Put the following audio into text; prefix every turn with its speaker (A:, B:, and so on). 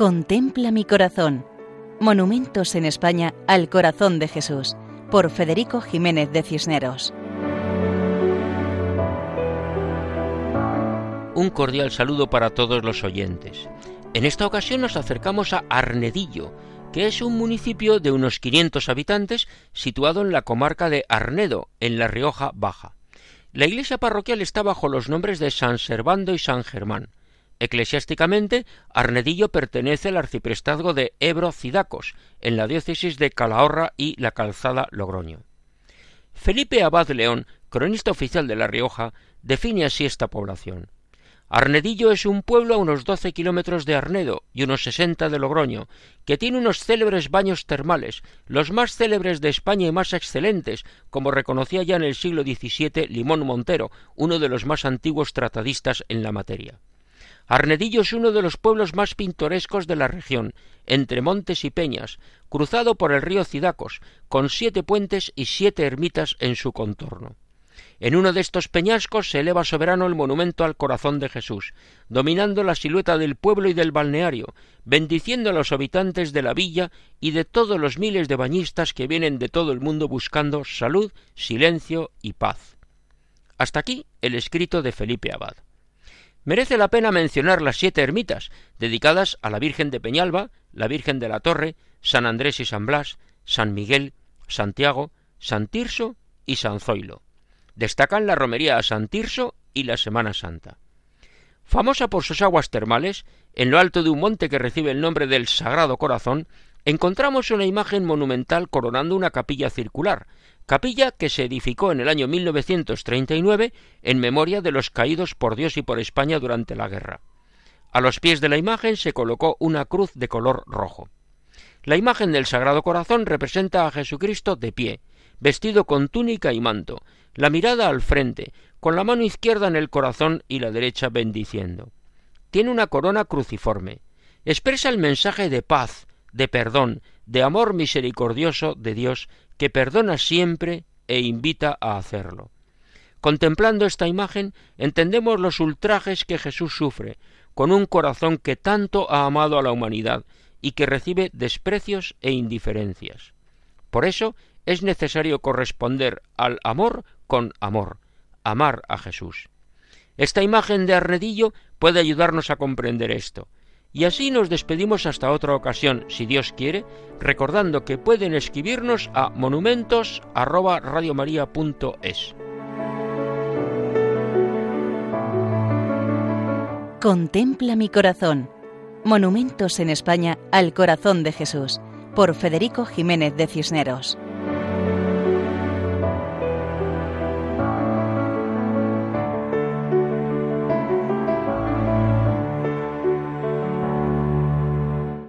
A: Contempla mi corazón. Monumentos en España al corazón de Jesús, por Federico Jiménez de Cisneros.
B: Un cordial saludo para todos los oyentes. En esta ocasión nos acercamos a Arnedillo, que es un municipio de unos 500 habitantes situado en la comarca de Arnedo, en la Rioja Baja. La iglesia parroquial está bajo los nombres de San Servando y San Germán. Eclesiásticamente, Arnedillo pertenece al arciprestazgo de Ebro-Cidacos, en la diócesis de Calahorra y la Calzada Logroño. Felipe Abad León, cronista oficial de La Rioja, define así esta población. Arnedillo es un pueblo a unos doce kilómetros de Arnedo y unos sesenta de Logroño, que tiene unos célebres baños termales, los más célebres de España y más excelentes, como reconocía ya en el siglo XVII Limón Montero, uno de los más antiguos tratadistas en la materia. Arnedillo es uno de los pueblos más pintorescos de la región, entre montes y peñas, cruzado por el río Cidacos, con siete puentes y siete ermitas en su contorno. En uno de estos peñascos se eleva soberano el monumento al corazón de Jesús, dominando la silueta del pueblo y del balneario, bendiciendo a los habitantes de la villa y de todos los miles de bañistas que vienen de todo el mundo buscando salud, silencio y paz. Hasta aquí el escrito de Felipe Abad. Merece la pena mencionar las siete ermitas, dedicadas a la Virgen de Peñalba, la Virgen de la Torre, San Andrés y San Blas, San Miguel, Santiago, San Tirso y San Zoilo. Destacan la romería a San Tirso y la Semana Santa. Famosa por sus aguas termales, en lo alto de un monte que recibe el nombre del Sagrado Corazón, encontramos una imagen monumental coronando una capilla circular, capilla que se edificó en el año 1939 en memoria de los caídos por Dios y por España durante la guerra. A los pies de la imagen se colocó una cruz de color rojo. La imagen del Sagrado Corazón representa a Jesucristo de pie, vestido con túnica y manto, la mirada al frente, con la mano izquierda en el corazón y la derecha bendiciendo. Tiene una corona cruciforme. Expresa el mensaje de paz, de perdón, de amor misericordioso de Dios que perdona siempre e invita a hacerlo. Contemplando esta imagen, entendemos los ultrajes que Jesús sufre, con un corazón que tanto ha amado a la humanidad y que recibe desprecios e indiferencias. Por eso es necesario corresponder al amor con amor, amar a Jesús. Esta imagen de Arnedillo puede ayudarnos a comprender esto. Y así nos despedimos hasta otra ocasión, si Dios quiere, recordando que pueden escribirnos a monumentos@radiomaria.es.
A: Contempla mi corazón. Monumentos en España al corazón de Jesús, por Federico Jiménez de Cisneros.